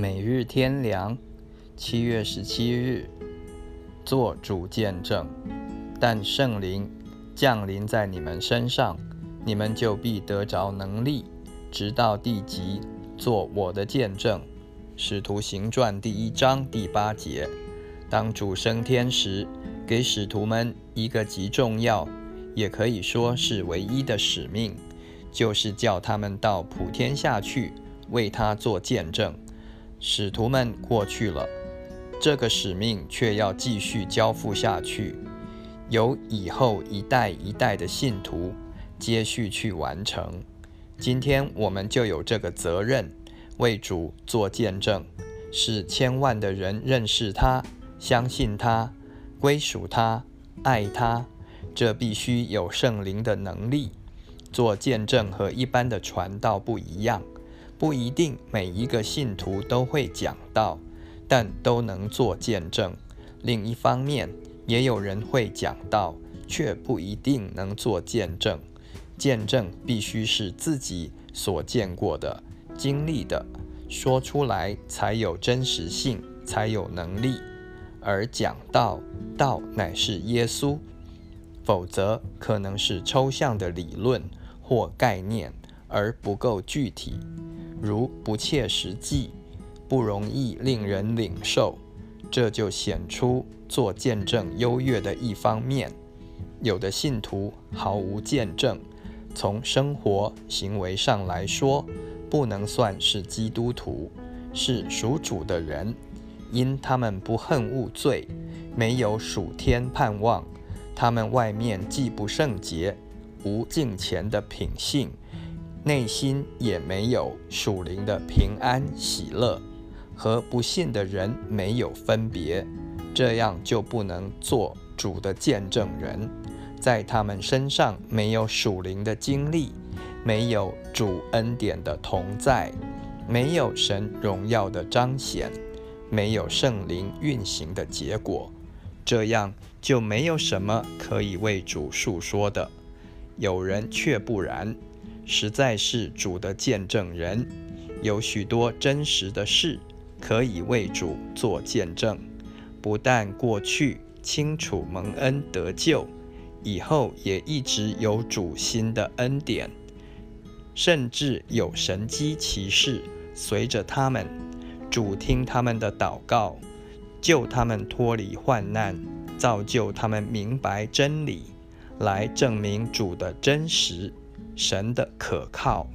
每日天良，七月十七日，做主见证。但圣灵降临在你们身上，你们就必得着能力，直到地极，做我的见证。使徒行传第一章第八节。当主升天时，给使徒们一个极重要，也可以说是唯一的使命，就是叫他们到普天下去，为他做见证。使徒们过去了，这个使命却要继续交付下去，由以后一代一代的信徒接续去完成。今天我们就有这个责任，为主做见证，使千万的人认识他、相信他、归属他、爱他。这必须有圣灵的能力。做见证和一般的传道不一样。不一定每一个信徒都会讲道，但都能做见证。另一方面，也有人会讲道，却不一定能做见证。见证必须是自己所见过的、经历的，说出来才有真实性，才有能力。而讲道，道乃是耶稣，否则可能是抽象的理论或概念，而不够具体。如不切实际，不容易令人领受，这就显出做见证优越的一方面。有的信徒毫无见证，从生活行为上来说，不能算是基督徒，是属主的人，因他们不恨恶罪，没有属天盼望，他们外面既不圣洁，无敬虔的品性。内心也没有属灵的平安喜乐，和不信的人没有分别，这样就不能做主的见证人。在他们身上没有属灵的经历，没有主恩典的同在，没有神荣耀的彰显，没有圣灵运行的结果，这样就没有什么可以为主述说的。有人却不然。实在是主的见证人，有许多真实的事可以为主做见证。不但过去清楚蒙恩得救，以后也一直有主新的恩典，甚至有神机骑士随着他们，主听他们的祷告，救他们脱离患难，造就他们明白真理，来证明主的真实。神的可靠。